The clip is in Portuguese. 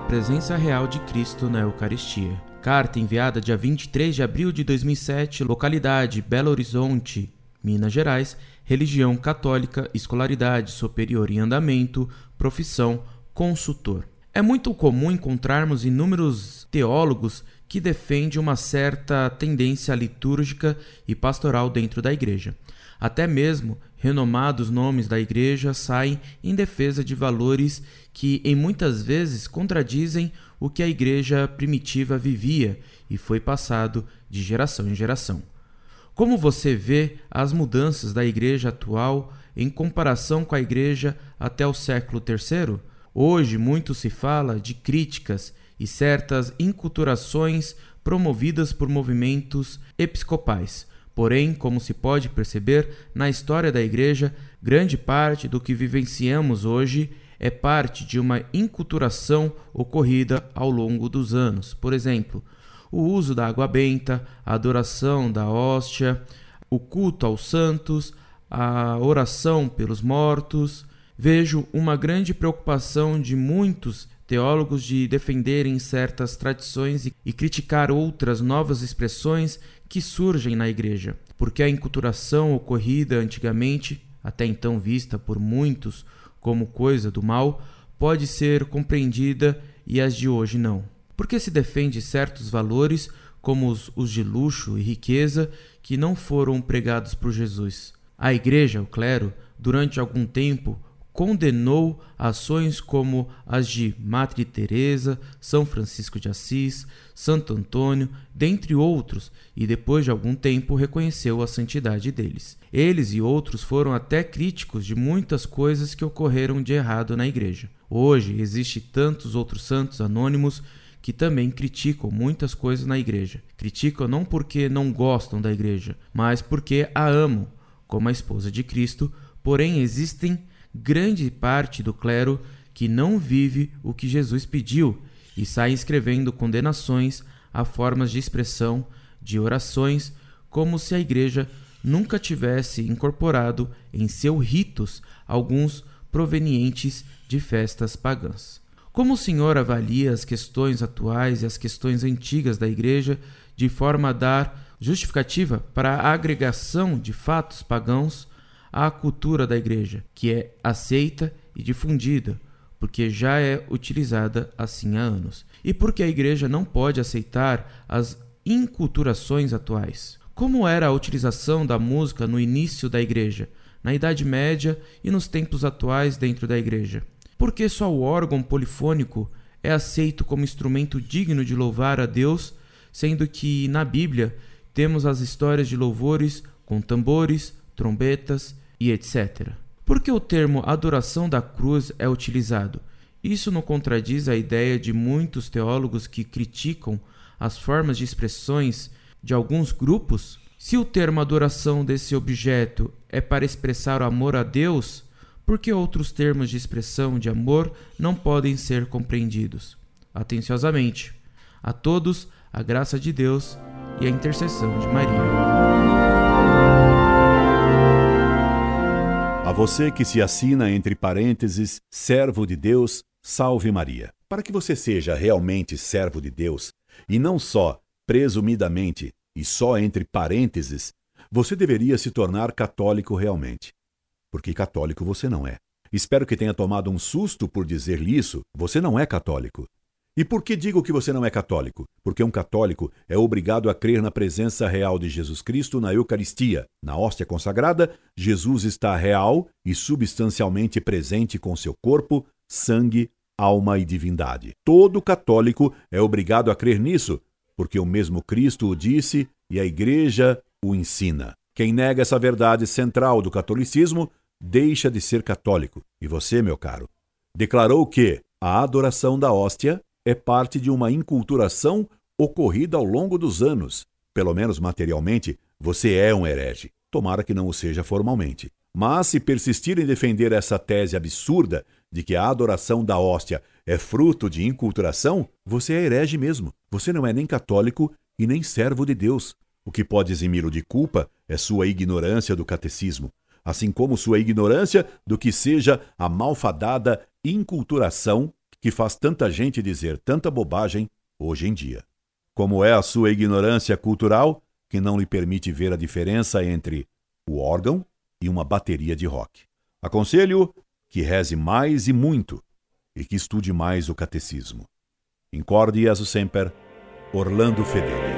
presença real de Cristo na Eucaristia. Carta enviada dia 23 de abril de 2007, localidade Belo Horizonte, Minas Gerais, religião católica, escolaridade superior em andamento, profissão consultor. É muito comum encontrarmos inúmeros teólogos que defendem uma certa tendência litúrgica e pastoral dentro da igreja. Até mesmo renomados nomes da igreja saem em defesa de valores que, em muitas vezes, contradizem o que a igreja primitiva vivia e foi passado de geração em geração. Como você vê as mudanças da igreja atual em comparação com a igreja até o século III? Hoje muito se fala de críticas e certas inculturações promovidas por movimentos episcopais. Porém, como se pode perceber, na história da Igreja, grande parte do que vivenciamos hoje é parte de uma inculturação ocorrida ao longo dos anos. Por exemplo, o uso da água benta, a adoração da hóstia, o culto aos santos, a oração pelos mortos. Vejo uma grande preocupação de muitos teólogos de defenderem certas tradições e criticar outras novas expressões que surgem na igreja, porque a enculturação ocorrida antigamente, até então vista por muitos como coisa do mal, pode ser compreendida e as de hoje não. Porque se defende certos valores, como os, os de luxo e riqueza, que não foram pregados por Jesus. A igreja, o clero, durante algum tempo condenou ações como as de Madre Teresa, São Francisco de Assis, Santo Antônio, dentre outros, e depois de algum tempo reconheceu a santidade deles. Eles e outros foram até críticos de muitas coisas que ocorreram de errado na igreja. Hoje existe tantos outros santos anônimos que também criticam muitas coisas na igreja. Criticam não porque não gostam da igreja, mas porque a amam, como a esposa de Cristo, porém existem grande parte do clero que não vive o que Jesus pediu e sai escrevendo condenações a formas de expressão, de orações, como se a igreja nunca tivesse incorporado em seus ritos alguns provenientes de festas pagãs. Como o senhor avalia as questões atuais e as questões antigas da igreja de forma a dar justificativa para a agregação de fatos pagãos à cultura da igreja, que é aceita e difundida, porque já é utilizada assim há anos, e porque a igreja não pode aceitar as inculturações atuais. Como era a utilização da música no início da igreja, na Idade Média e nos tempos atuais dentro da igreja? Por que só o órgão polifônico é aceito como instrumento digno de louvar a Deus, sendo que na Bíblia temos as histórias de louvores com tambores, trombetas e etc. Por que o termo adoração da cruz é utilizado? Isso não contradiz a ideia de muitos teólogos que criticam as formas de expressões de alguns grupos? Se o termo adoração desse objeto é para expressar o amor a Deus, por que outros termos de expressão de amor não podem ser compreendidos? Atenciosamente. A todos, a graça de Deus e a intercessão de Maria. A você que se assina entre parênteses, servo de Deus, salve Maria. Para que você seja realmente servo de Deus, e não só presumidamente e só entre parênteses, você deveria se tornar católico realmente. Porque católico você não é. Espero que tenha tomado um susto por dizer-lhe isso. Você não é católico. E por que digo que você não é católico? Porque um católico é obrigado a crer na presença real de Jesus Cristo na Eucaristia. Na hóstia consagrada, Jesus está real e substancialmente presente com seu corpo, sangue, alma e divindade. Todo católico é obrigado a crer nisso, porque o mesmo Cristo o disse e a Igreja o ensina. Quem nega essa verdade central do catolicismo deixa de ser católico. E você, meu caro, declarou que a adoração da hóstia é parte de uma inculturação ocorrida ao longo dos anos. Pelo menos materialmente, você é um herege. Tomara que não o seja formalmente. Mas se persistir em defender essa tese absurda de que a adoração da hóstia é fruto de inculturação, você é herege mesmo. Você não é nem católico e nem servo de Deus. O que pode eximi-lo de culpa é sua ignorância do catecismo, assim como sua ignorância do que seja a malfadada inculturação que faz tanta gente dizer tanta bobagem hoje em dia. Como é a sua ignorância cultural que não lhe permite ver a diferença entre o órgão e uma bateria de rock. Aconselho que reze mais e muito e que estude mais o catecismo. Incorde Jesus Semper, Orlando Fedeli.